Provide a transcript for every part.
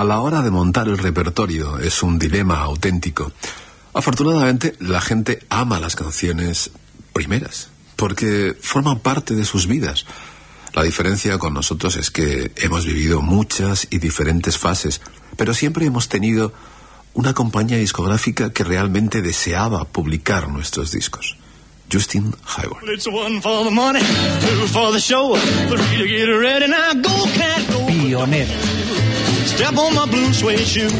a la hora de montar el repertorio es un dilema auténtico. Afortunadamente, la gente ama las canciones primeras, porque forman parte de sus vidas. La diferencia con nosotros es que hemos vivido muchas y diferentes fases, pero siempre hemos tenido una compañía discográfica que realmente deseaba publicar nuestros discos. Justin Hayward. Pionero. Step on my blue suede shoe.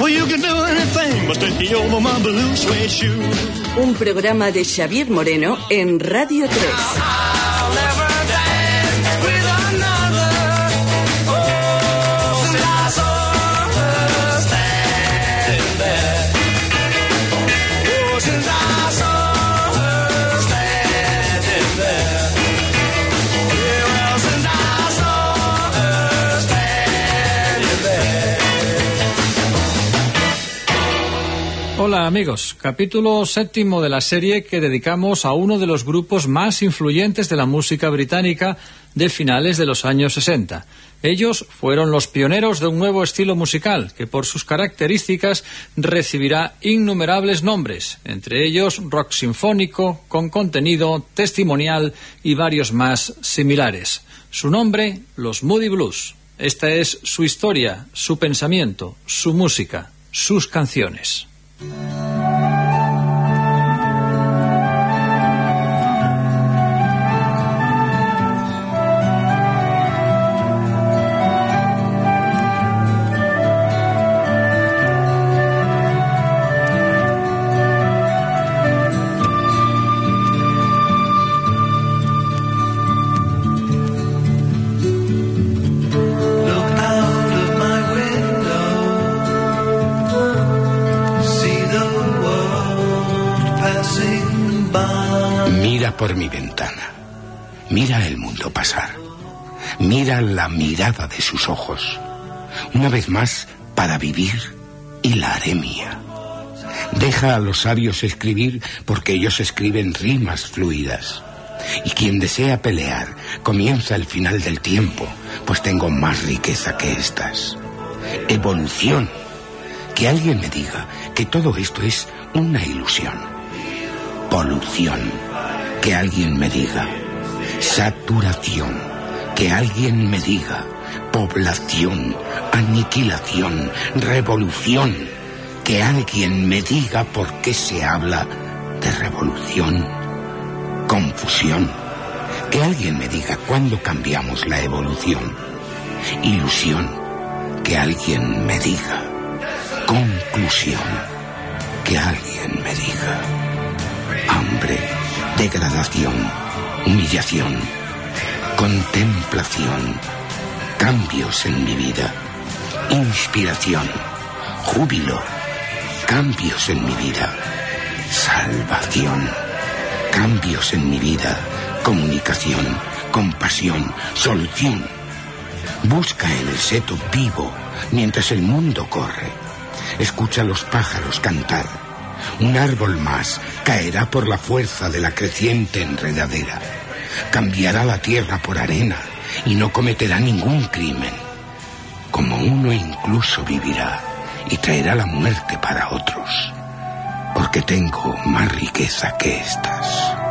Well, you can do anything but step me over my blue suede shoe. Un programa de Xavier Moreno en Radio 3. Hola amigos, capítulo séptimo de la serie que dedicamos a uno de los grupos más influyentes de la música británica de finales de los años 60. Ellos fueron los pioneros de un nuevo estilo musical que por sus características recibirá innumerables nombres, entre ellos rock sinfónico, con contenido testimonial y varios más similares. Su nombre, los Moody Blues. Esta es su historia, su pensamiento, su música, sus canciones. Thank you. Por mi ventana. Mira el mundo pasar. Mira la mirada de sus ojos. Una vez más, para vivir, y la haré mía. Deja a los sabios escribir porque ellos escriben rimas fluidas. Y quien desea pelear, comienza el final del tiempo, pues tengo más riqueza que estas. Evolución. Que alguien me diga que todo esto es una ilusión. Polución que alguien me diga. Saturación, que alguien me diga. Población, aniquilación, revolución, que alguien me diga por qué se habla de revolución. Confusión, que alguien me diga cuándo cambiamos la evolución. Ilusión, que alguien me diga. Conclusión, que alguien me diga. Hambre degradación, humillación, contemplación, cambios en mi vida, inspiración, júbilo, cambios en mi vida, salvación, cambios en mi vida, comunicación, compasión, solución. Busca en el seto vivo mientras el mundo corre. Escucha a los pájaros cantar un árbol más caerá por la fuerza de la creciente enredadera. Cambiará la tierra por arena y no cometerá ningún crimen. Como uno incluso vivirá y traerá la muerte para otros. Porque tengo más riqueza que estas.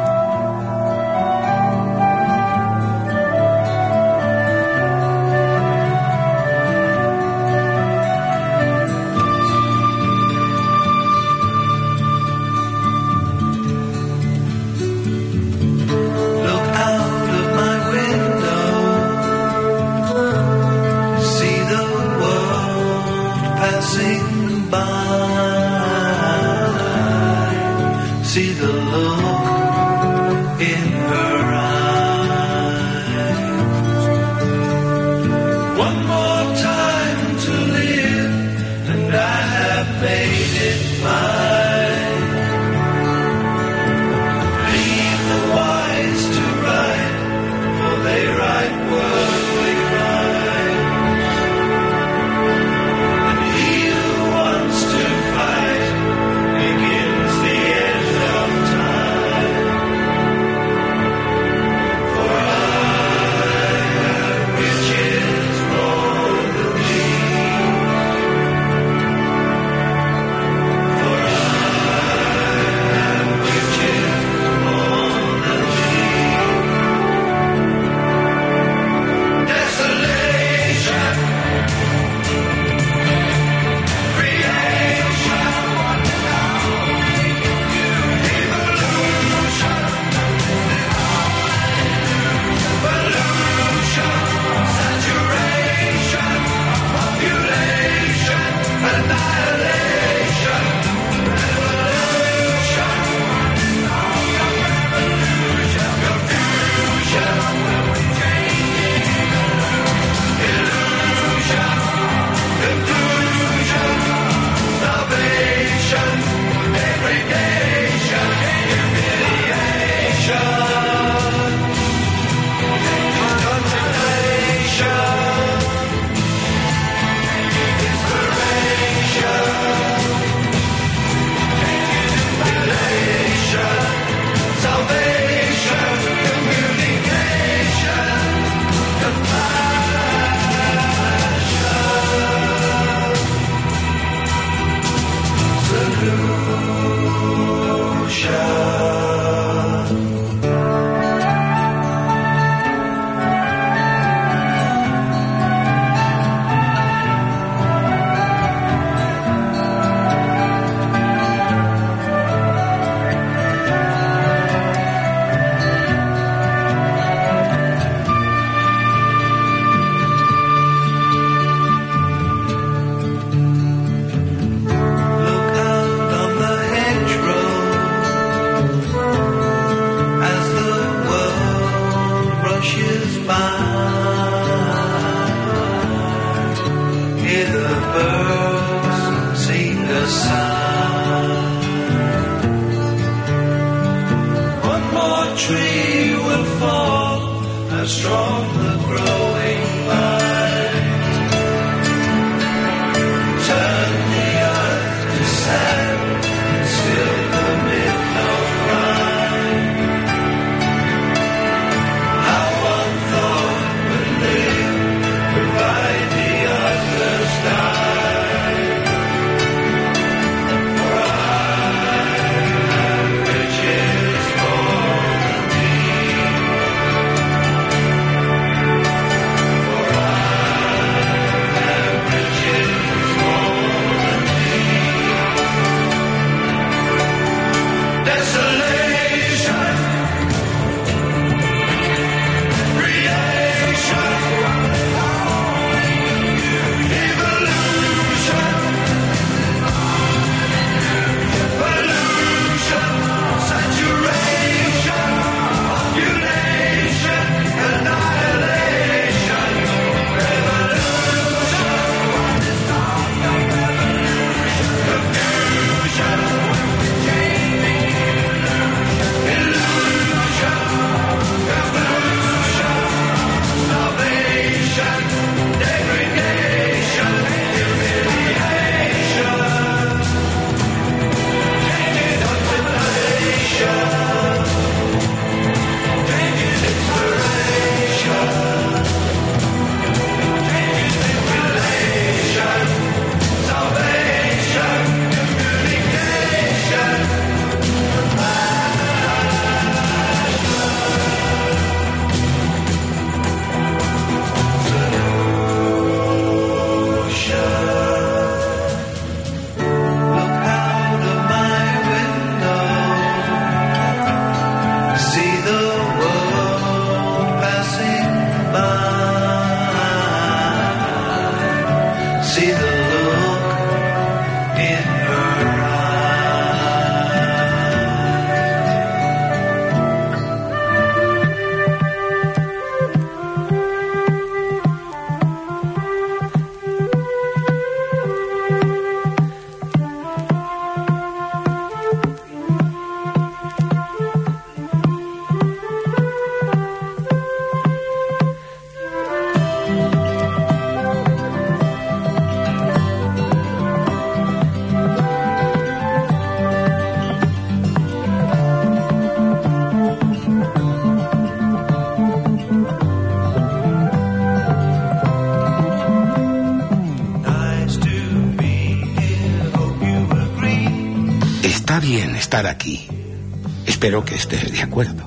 Espero que estés de acuerdo.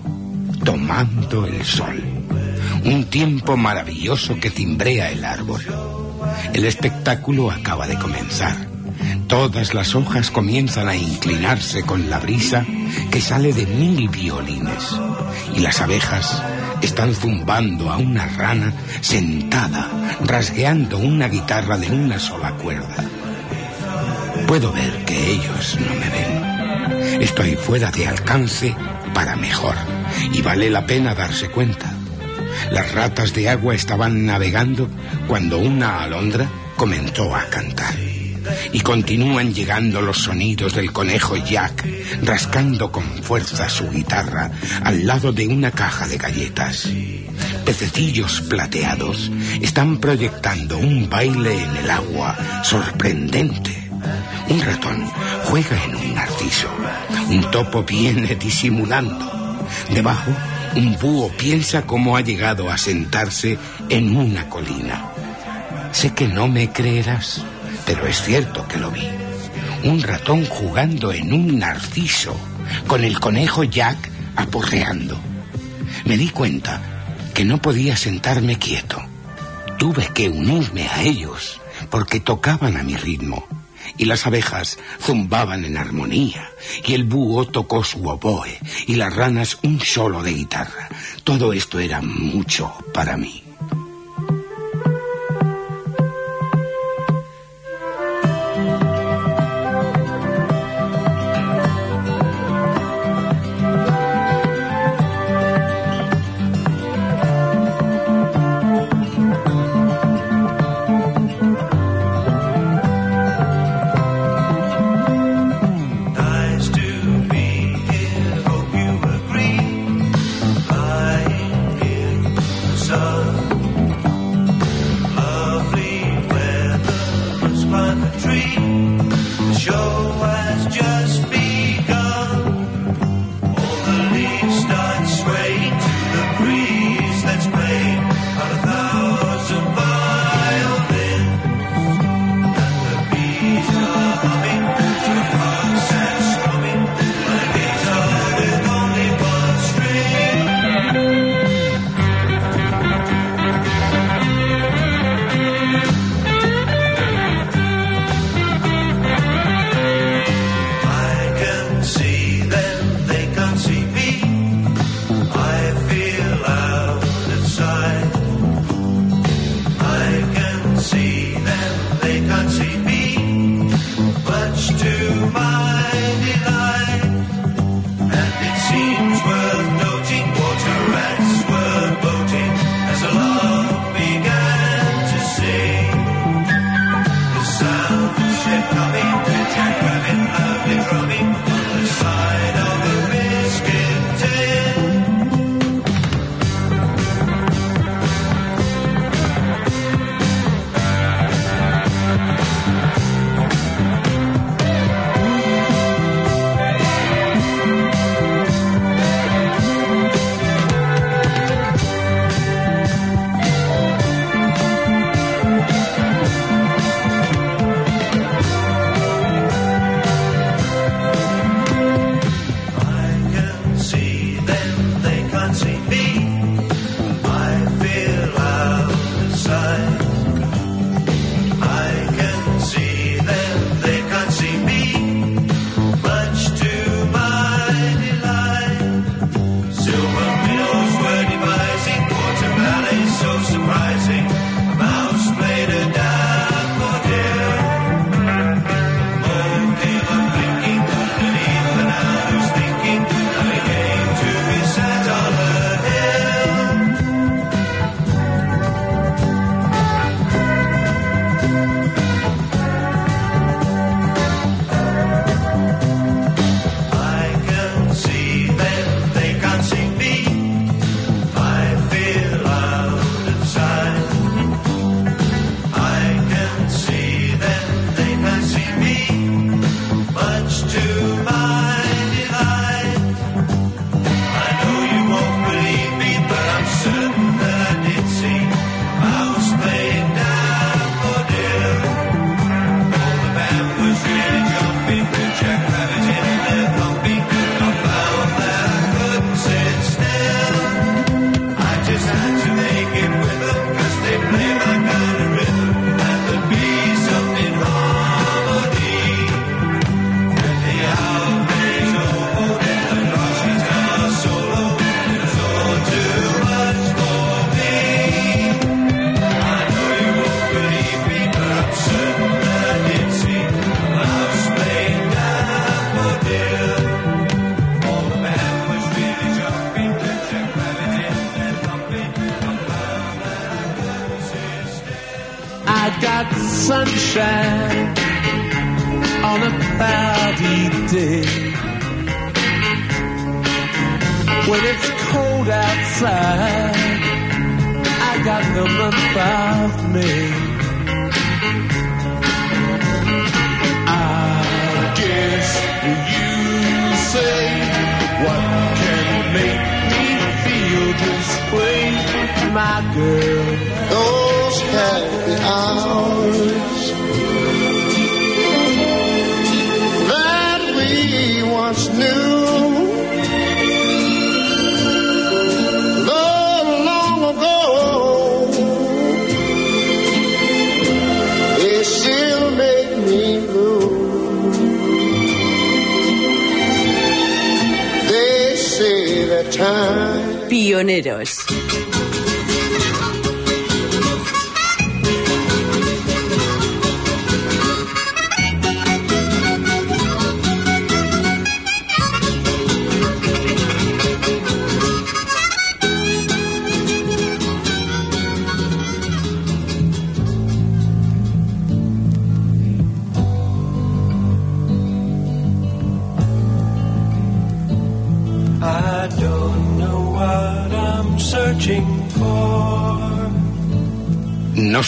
Tomando el sol. Un tiempo maravilloso que timbrea el árbol. El espectáculo acaba de comenzar. Todas las hojas comienzan a inclinarse con la brisa que sale de mil violines. Y las abejas están zumbando a una rana sentada, rasgueando una guitarra de una sola cuerda. Puedo ver que ellos no me ven. Estoy fuera de alcance para mejor y vale la pena darse cuenta. Las ratas de agua estaban navegando cuando una alondra comenzó a cantar. Y continúan llegando los sonidos del conejo Jack rascando con fuerza su guitarra al lado de una caja de galletas. Pececillos plateados están proyectando un baile en el agua sorprendente. Un ratón juega en un. Un topo viene disimulando. Debajo, un búho piensa cómo ha llegado a sentarse en una colina. Sé que no me creerás, pero es cierto que lo vi. Un ratón jugando en un narciso, con el conejo Jack aporreando. Me di cuenta que no podía sentarme quieto. Tuve que unirme a ellos, porque tocaban a mi ritmo. Y las abejas zumbaban en armonía, y el búho tocó su oboe, y las ranas un solo de guitarra. Todo esto era mucho para mí.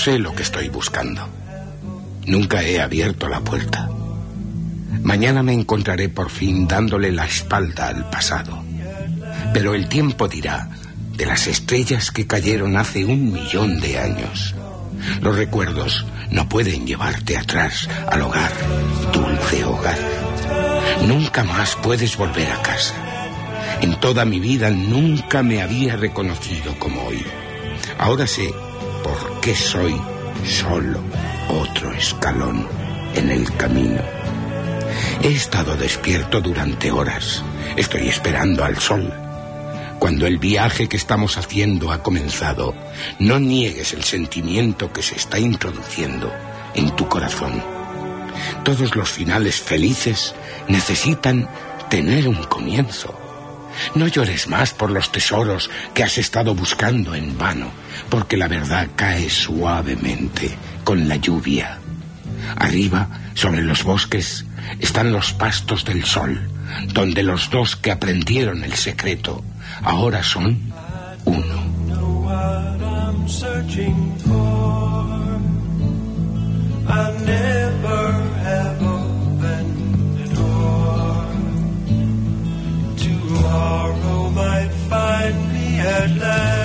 Sé lo que estoy buscando. Nunca he abierto la puerta. Mañana me encontraré por fin dándole la espalda al pasado. Pero el tiempo dirá de las estrellas que cayeron hace un millón de años. Los recuerdos no pueden llevarte atrás al hogar, dulce hogar. Nunca más puedes volver a casa. En toda mi vida nunca me había reconocido como hoy. Ahora sé por qué soy solo otro escalón en el camino. He estado despierto durante horas. Estoy esperando al sol. Cuando el viaje que estamos haciendo ha comenzado, no niegues el sentimiento que se está introduciendo en tu corazón. Todos los finales felices necesitan tener un comienzo. No llores más por los tesoros que has estado buscando en vano, porque la verdad cae suavemente con la lluvia. Arriba, sobre los bosques, están los pastos del sol, donde los dos que aprendieron el secreto ahora son uno. At last.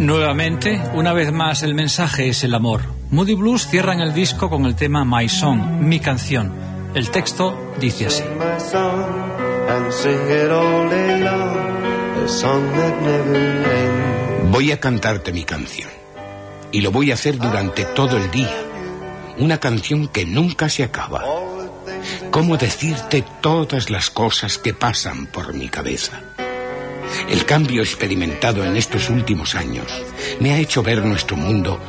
Nuevamente, una vez más, el mensaje es el amor. Moody Blues cierran el disco con el tema My Song, mi canción. El texto dice así. Voy a cantarte mi canción. Y lo voy a hacer durante todo el día. Una canción que nunca se acaba. ¿Cómo decirte todas las cosas que pasan por mi cabeza? El cambio experimentado en estos últimos años me ha hecho ver nuestro mundo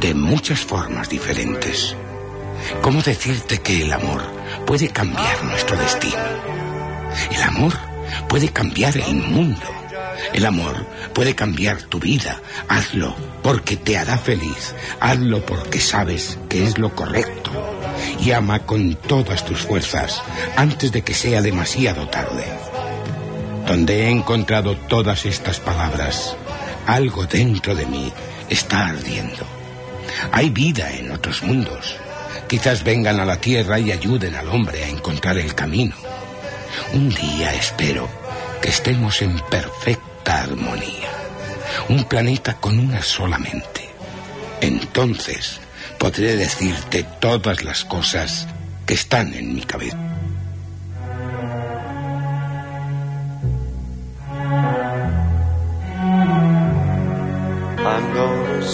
de muchas formas diferentes. ¿Cómo decirte que el amor puede cambiar nuestro destino? El amor puede cambiar el mundo. El amor puede cambiar tu vida. Hazlo porque te hará feliz. Hazlo porque sabes que es lo correcto. Y ama con todas tus fuerzas antes de que sea demasiado tarde. Donde he encontrado todas estas palabras, algo dentro de mí está ardiendo. Hay vida en otros mundos. Quizás vengan a la Tierra y ayuden al hombre a encontrar el camino. Un día espero que estemos en perfecta armonía. Un planeta con una sola mente. Entonces podré decirte todas las cosas que están en mi cabeza.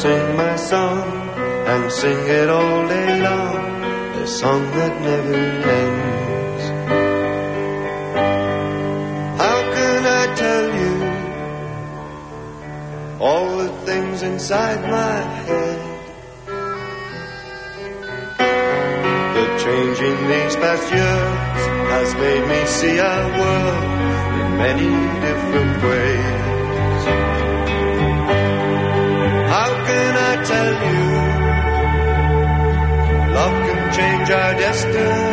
Sing my song and sing it all day long. A song that never ends. How can I tell you all the things inside my head? The changing these past years has made me see our world in many different ways. Love can change our destiny.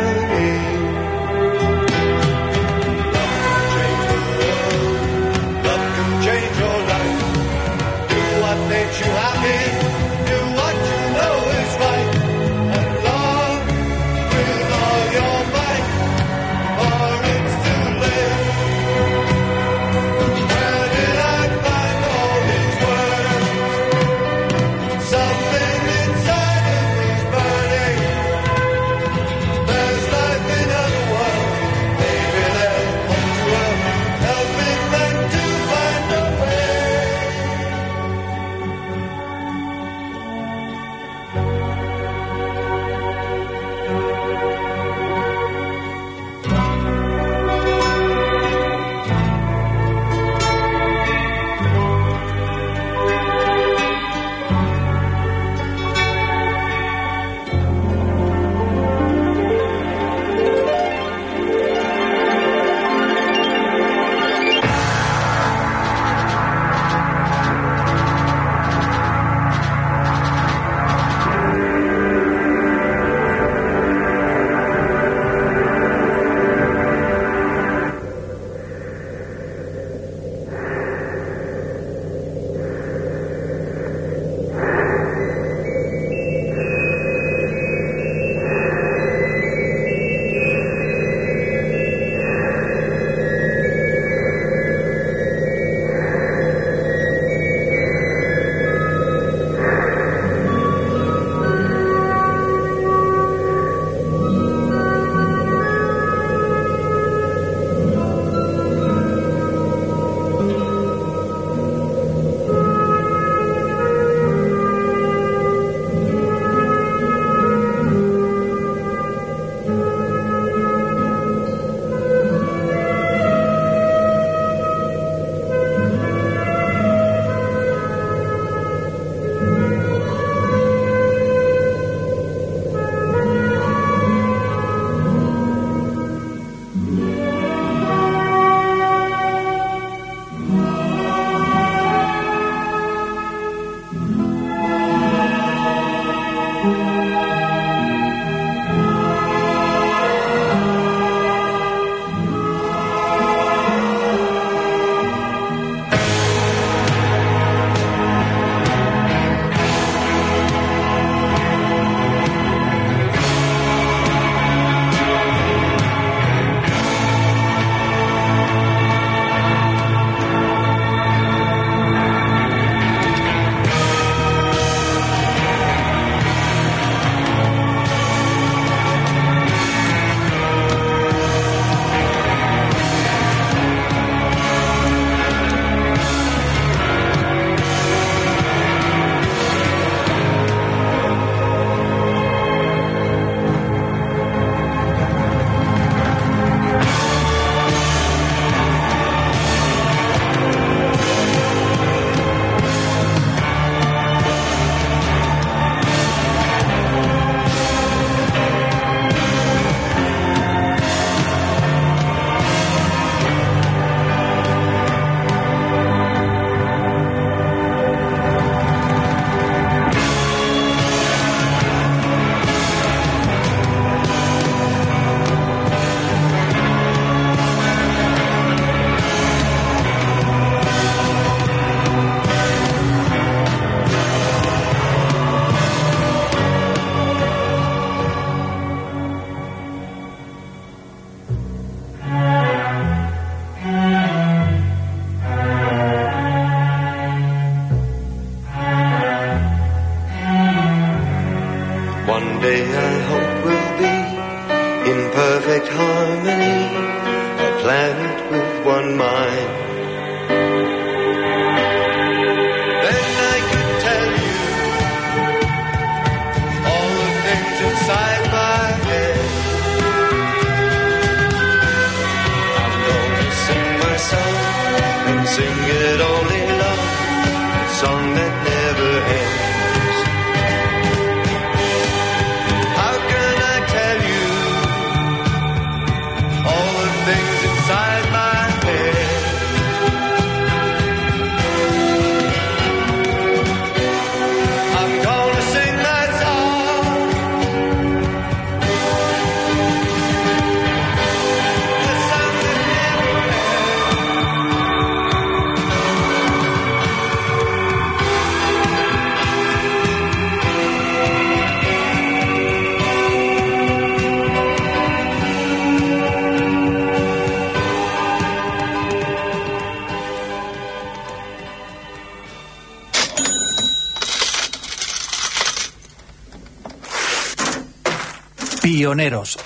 Pioneros.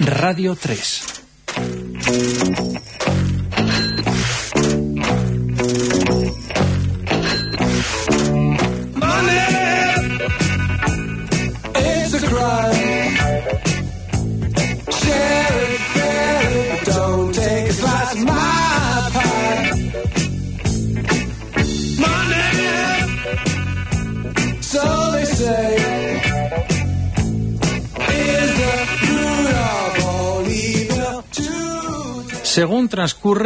Radio 3.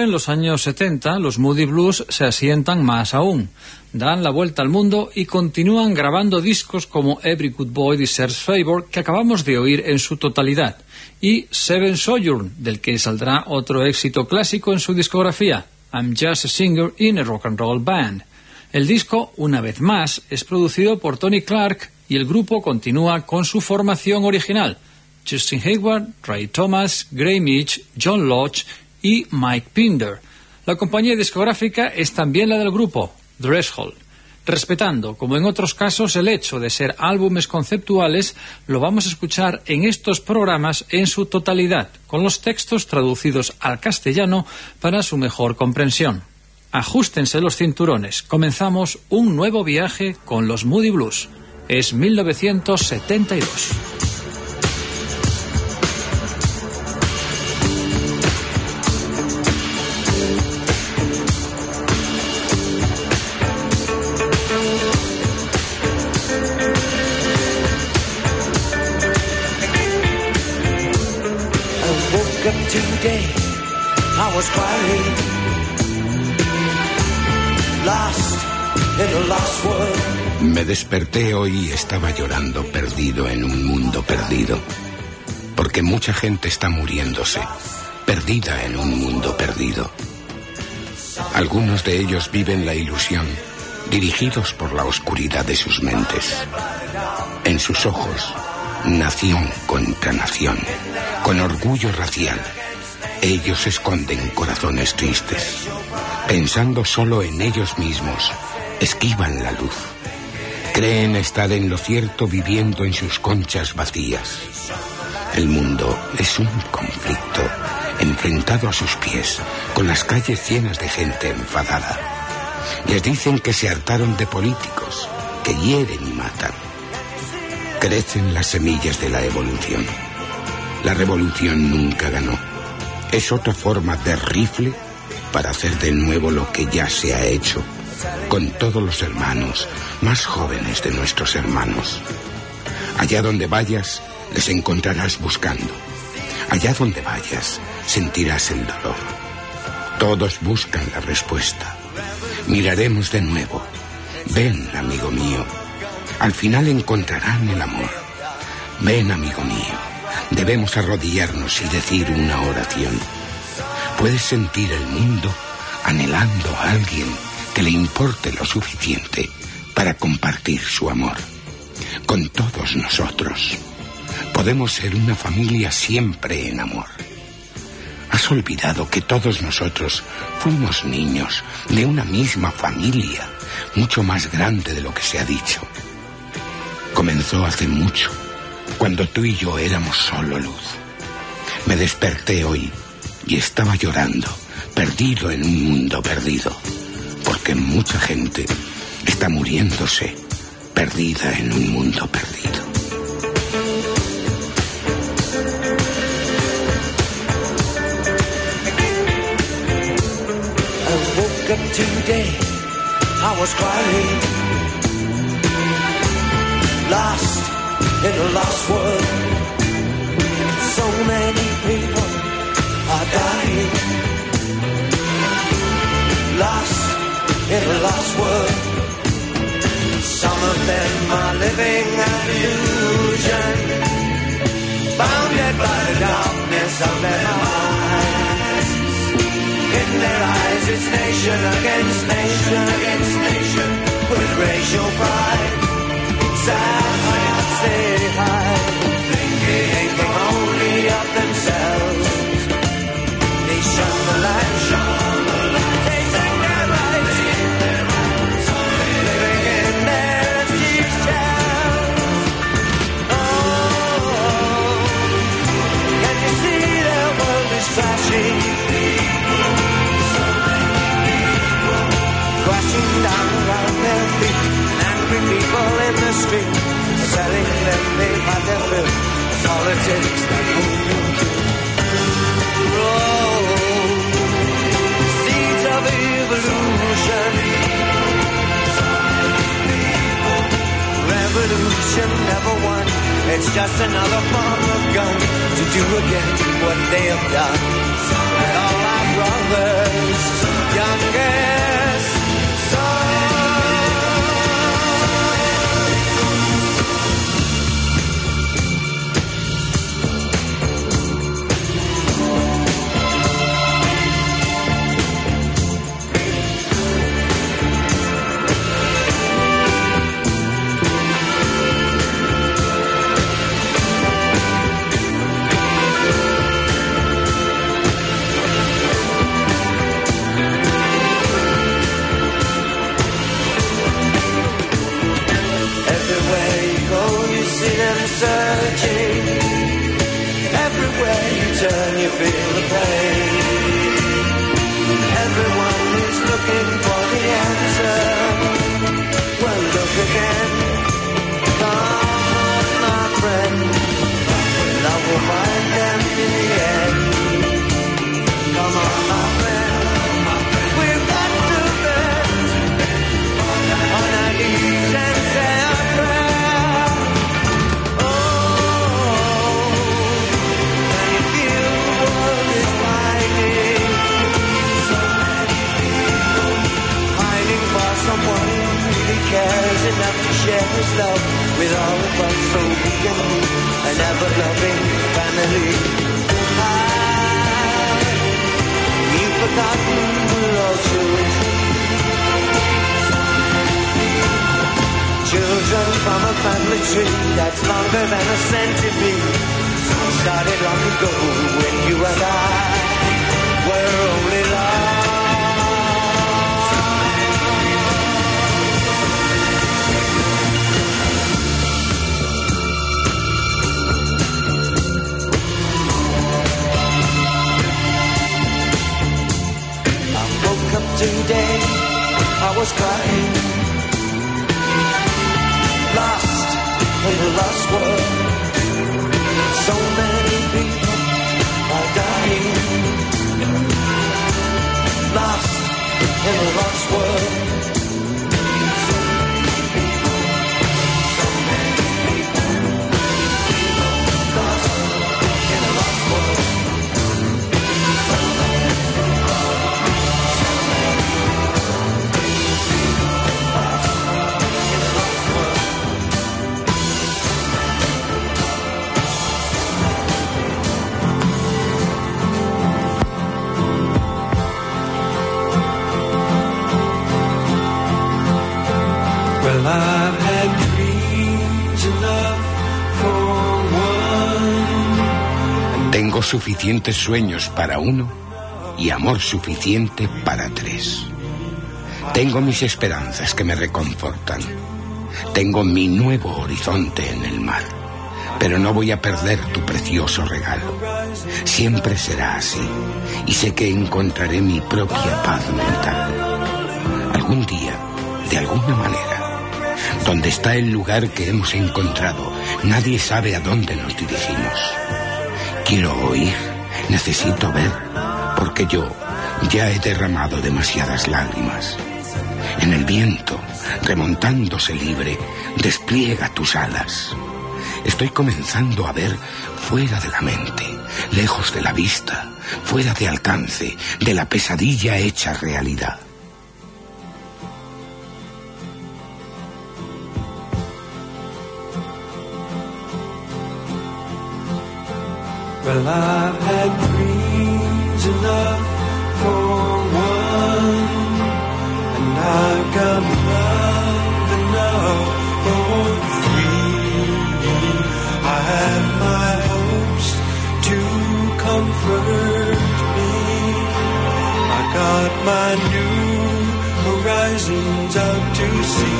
Transcurren los años 70, los Moody Blues se asientan más aún. Dan la vuelta al mundo y continúan grabando discos como Every Good Boy Deserves Favor, que acabamos de oír en su totalidad, y Seven Sojourn, del que saldrá otro éxito clásico en su discografía, I'm Just a Singer in a Rock and Roll Band. El disco, una vez más, es producido por Tony Clark y el grupo continúa con su formación original. Justin Hayward, Ray Thomas, Gray Mitch, John Lodge y Mike Pinder. La compañía discográfica es también la del grupo, Threshold. Respetando, como en otros casos, el hecho de ser álbumes conceptuales, lo vamos a escuchar en estos programas en su totalidad, con los textos traducidos al castellano para su mejor comprensión. Ajustense los cinturones. Comenzamos un nuevo viaje con los Moody Blues. Es 1972. Me desperté hoy y estaba llorando perdido en un mundo perdido. Porque mucha gente está muriéndose, perdida en un mundo perdido. Algunos de ellos viven la ilusión, dirigidos por la oscuridad de sus mentes. En sus ojos, nación contra nación, con orgullo racial. Ellos esconden corazones tristes. Pensando solo en ellos mismos, esquivan la luz. Creen estar en lo cierto viviendo en sus conchas vacías. El mundo es un conflicto enfrentado a sus pies, con las calles llenas de gente enfadada. Les dicen que se hartaron de políticos, que hieren y matan. Crecen las semillas de la evolución. La revolución nunca ganó. Es otra forma de rifle para hacer de nuevo lo que ya se ha hecho, con todos los hermanos más jóvenes de nuestros hermanos. Allá donde vayas, les encontrarás buscando. Allá donde vayas, sentirás el dolor. Todos buscan la respuesta. Miraremos de nuevo. Ven, amigo mío. Al final encontrarán el amor. Ven, amigo mío. Debemos arrodillarnos y decir una oración. Puedes sentir el mundo anhelando a alguien que le importe lo suficiente para compartir su amor. Con todos nosotros. Podemos ser una familia siempre en amor. ¿Has olvidado que todos nosotros fuimos niños de una misma familia, mucho más grande de lo que se ha dicho? Comenzó hace mucho, cuando tú y yo éramos solo luz. Me desperté hoy y estaba llorando, perdido en un mundo perdido, porque mucha gente está muriéndose, perdida en un mundo perdido. Lost in a lost world. So many people are dying, lost in a lost world. Some of them are living an illusion, bounded by the darkness of their minds. In their eyes, it's nation against nation against nation with racial pride. Sad they hide, thinking only of themselves. They shun the light, they take their living in their. Oh, can you see their world is crashing? down their feet. Angry people in the street, selling them their fill. Politics that. Oh, seeds of evolution. Revolution never won. It's just another form of gun to do again what they have done. And all our brothers, youngest in enough to share his love with all of us so we can be an ever-loving family. Ah, You've forgotten we're all children. Children from a family tree that's longer than a century. Started long ago when you and I suficientes sueños para uno y amor suficiente para tres. Tengo mis esperanzas que me reconfortan. Tengo mi nuevo horizonte en el mar. Pero no voy a perder tu precioso regalo. Siempre será así. Y sé que encontraré mi propia paz mental. Algún día, de alguna manera, donde está el lugar que hemos encontrado, nadie sabe a dónde nos dirigimos. Quiero oír, necesito ver, porque yo ya he derramado demasiadas lágrimas. En el viento, remontándose libre, despliega tus alas. Estoy comenzando a ver fuera de la mente, lejos de la vista, fuera de alcance, de la pesadilla hecha realidad. Well, I've had dreams enough for one, and I've got love enough for three. I have my hopes to comfort me. I got my new horizons out to see.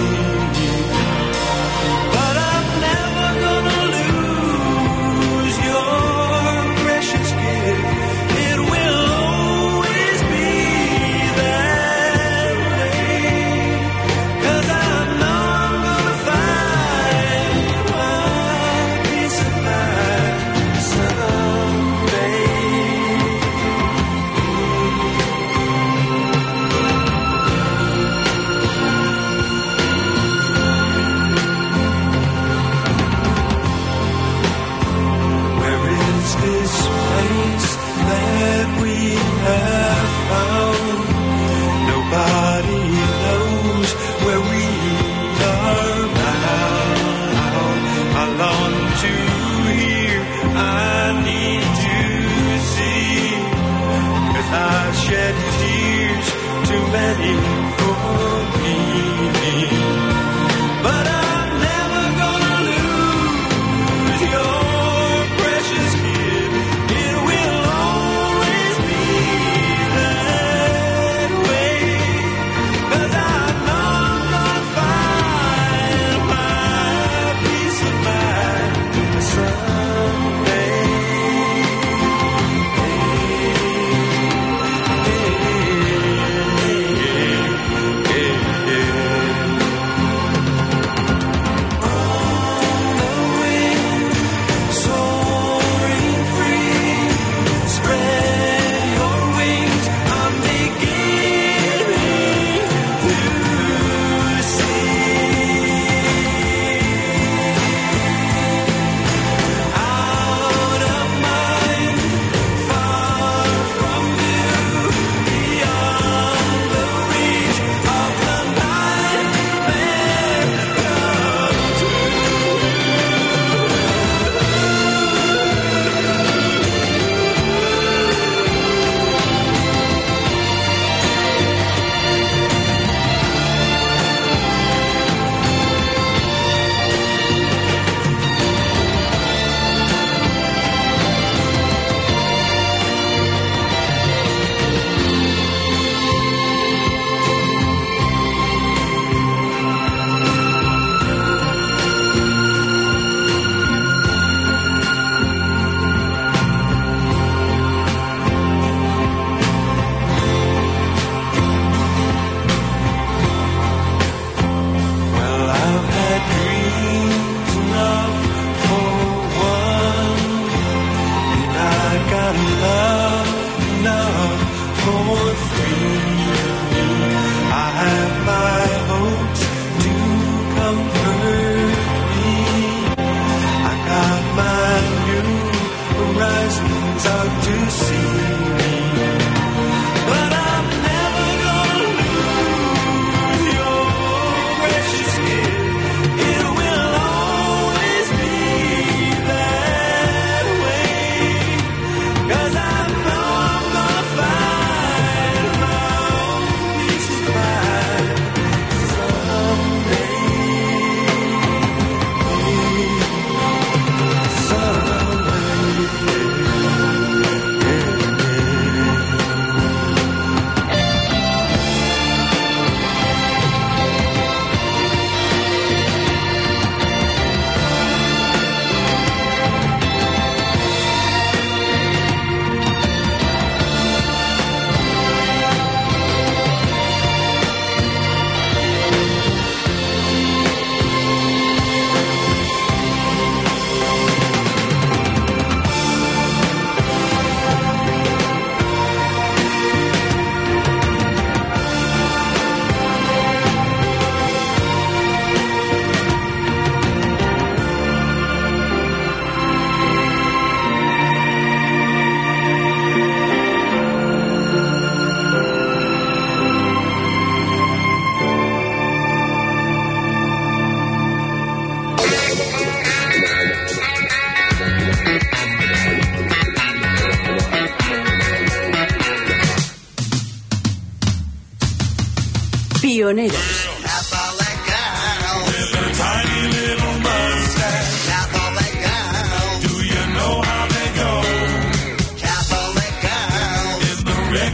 My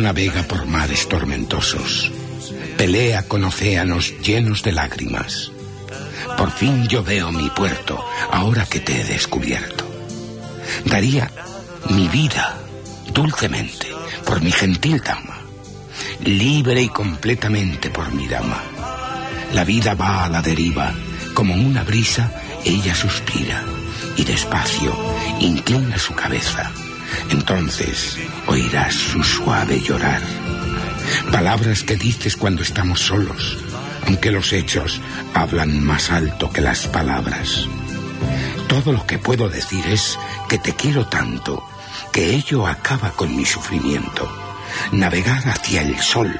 navega por mares tormentosos. Pelea con océanos llenos de lágrimas. Por fin yo veo mi puerto, ahora que te he descubierto. Daría mi vida, dulcemente, por mi gentil dama. Libre y completamente por mi dama. La vida va a la deriva, como una brisa, ella suspira y despacio inclina su cabeza. Entonces oirás su suave llorar. Palabras que dices cuando estamos solos, aunque los hechos hablan más alto que las palabras. Todo lo que puedo decir es que te quiero tanto que ello acaba con mi sufrimiento. Navegar hacia el sol,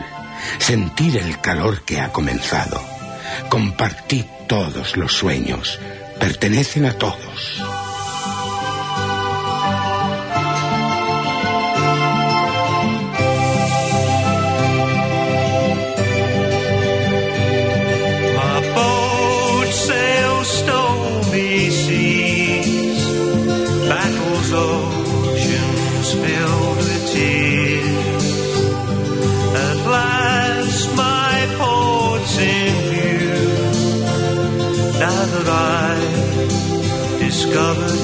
sentir el calor que ha comenzado. Compartir todos los sueños, pertenecen a todos. Battles oceans filled with tears. At last, my port's in view. Now that I've discovered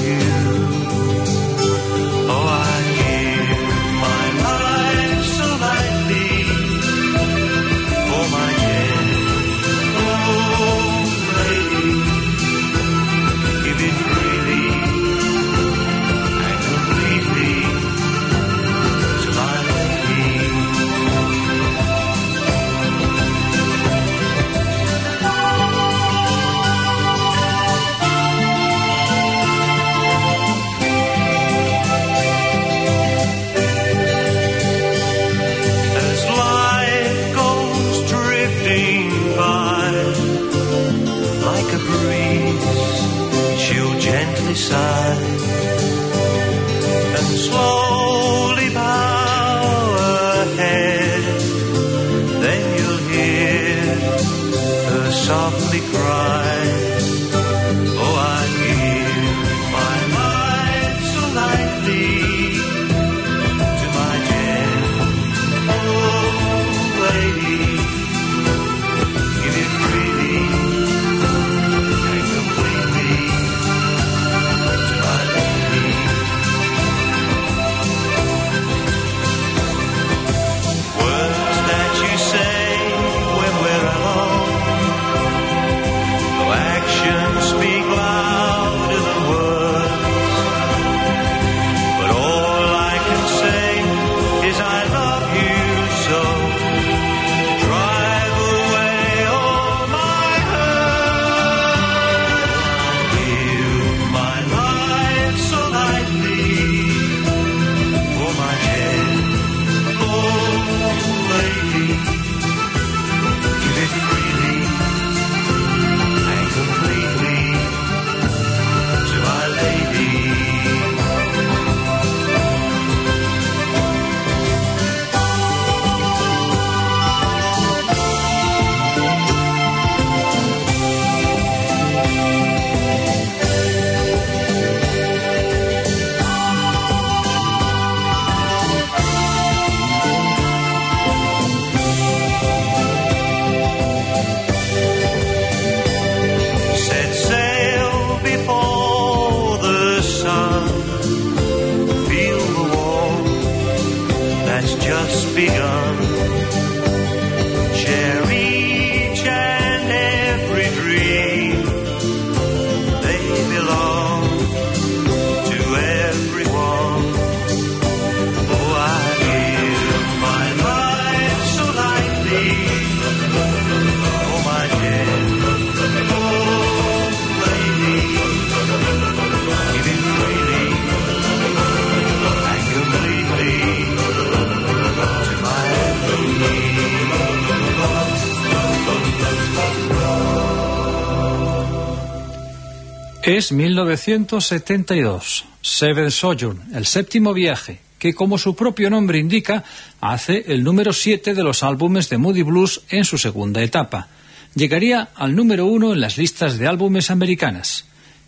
Es 1972, Seven Sojourn, el séptimo viaje, que como su propio nombre indica, hace el número 7 de los álbumes de Moody Blues en su segunda etapa. Llegaría al número uno en las listas de álbumes americanas.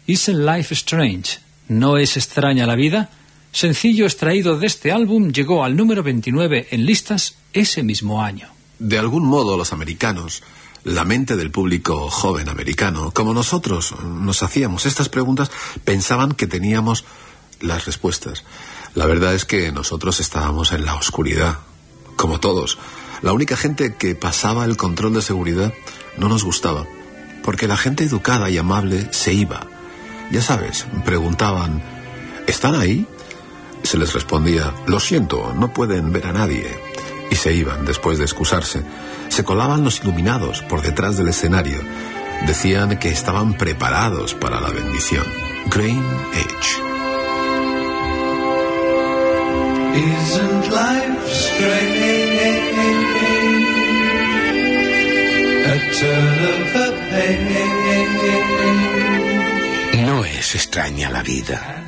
Isn't Life Strange? ¿No es extraña la vida? Sencillo extraído de este álbum llegó al número 29 en listas ese mismo año. De algún modo los americanos, la mente del público joven americano, como nosotros nos hacíamos estas preguntas, pensaban que teníamos las respuestas. La verdad es que nosotros estábamos en la oscuridad, como todos. La única gente que pasaba el control de seguridad no nos gustaba, porque la gente educada y amable se iba. Ya sabes, preguntaban, ¿están ahí? Se les respondía, lo siento, no pueden ver a nadie. Y se iban después de excusarse. Se colaban los iluminados por detrás del escenario. Decían que estaban preparados para la bendición. Green Edge. Isn't life strange? A turn of a page. No es extraña la vida.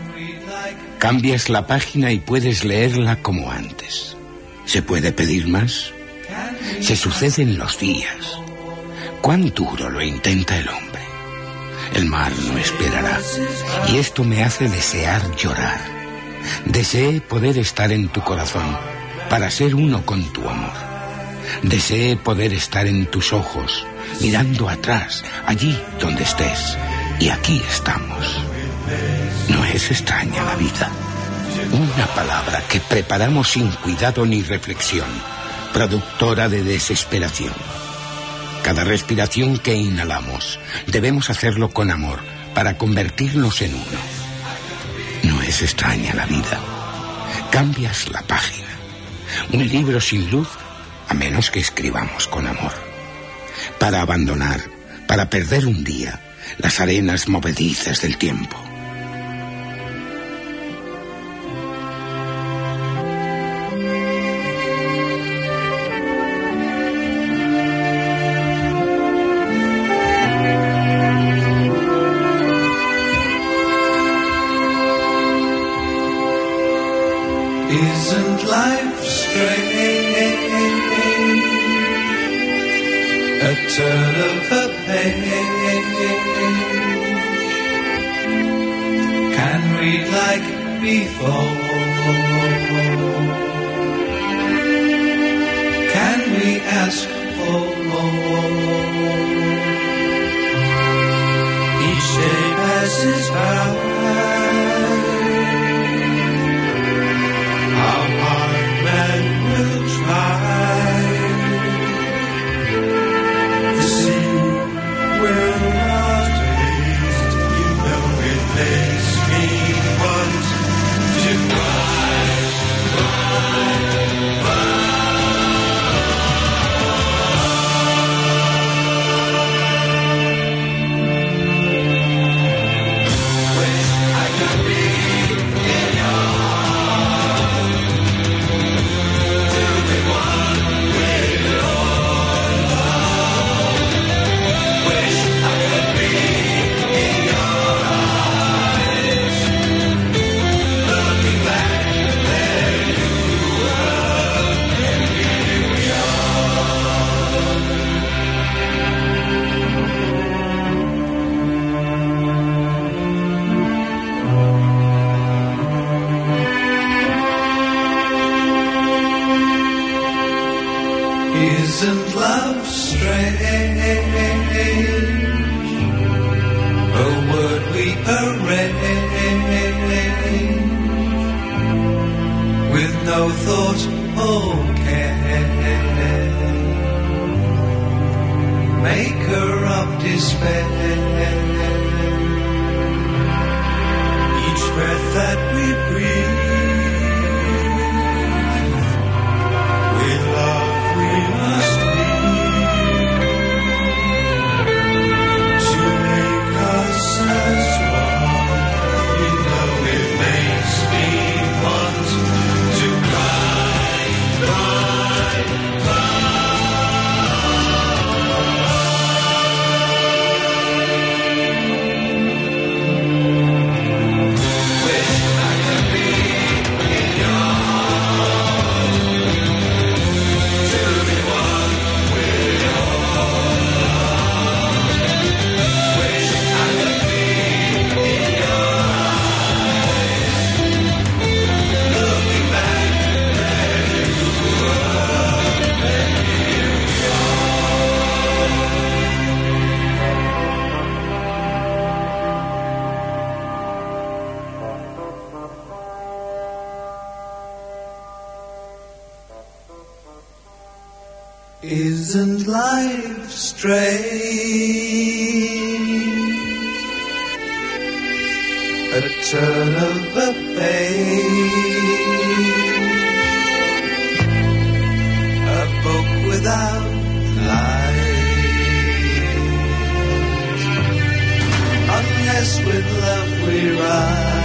Cambias la página y puedes leerla como antes. ¿Se puede pedir más? Se suceden los días. ¿Cuán duro lo intenta el hombre? El mar no esperará. Y esto me hace desear llorar. Deseé poder estar en tu corazón para ser uno con tu amor. Deseé poder estar en tus ojos, mirando atrás, allí donde estés. Y aquí estamos. No es extraña la vida. Una palabra que preparamos sin cuidado ni reflexión, productora de desesperación. Cada respiración que inhalamos debemos hacerlo con amor para convertirnos en uno. No es extraña la vida. Cambias la página. Un libro sin luz a menos que escribamos con amor. Para abandonar, para perder un día, las arenas movedizas del tiempo. A turn of a page. Can read like before. Can we ask for more? Each day passes by. Lies. Unless with love we rise.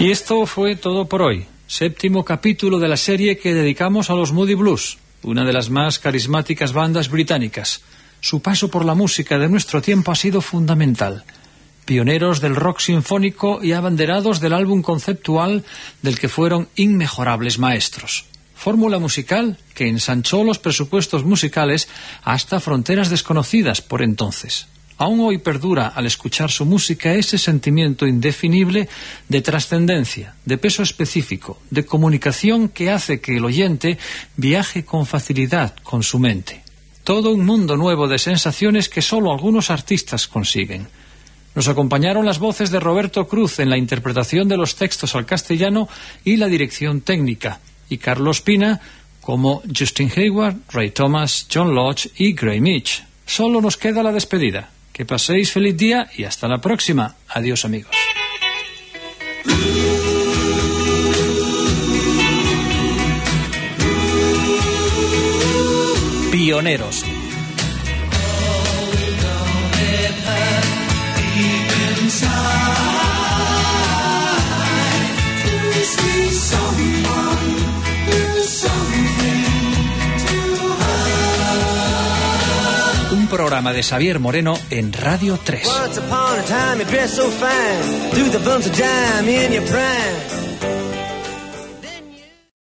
Y esto fue todo por hoy. Séptimo capítulo de la serie que dedicamos a los Moody Blues, una de las más carismáticas bandas británicas. Su paso por la música de nuestro tiempo ha sido fundamental. Pioneros del rock sinfónico y abanderados del álbum conceptual del que fueron inmejorables maestros. Fórmula musical que ensanchó los presupuestos musicales hasta fronteras desconocidas por entonces. Aún hoy perdura al escuchar su música ese sentimiento indefinible de trascendencia, de peso específico, de comunicación que hace que el oyente viaje con facilidad con su mente. Todo un mundo nuevo de sensaciones que solo algunos artistas consiguen. Nos acompañaron las voces de Roberto Cruz en la interpretación de los textos al castellano y la dirección técnica, y Carlos Pina como Justin Hayward, Ray Thomas, John Lodge y Gray Mitch. Solo nos queda la despedida. Que paséis feliz día y hasta la próxima. Adiós amigos. Pioneros. Programa de Xavier Moreno en Radio 3.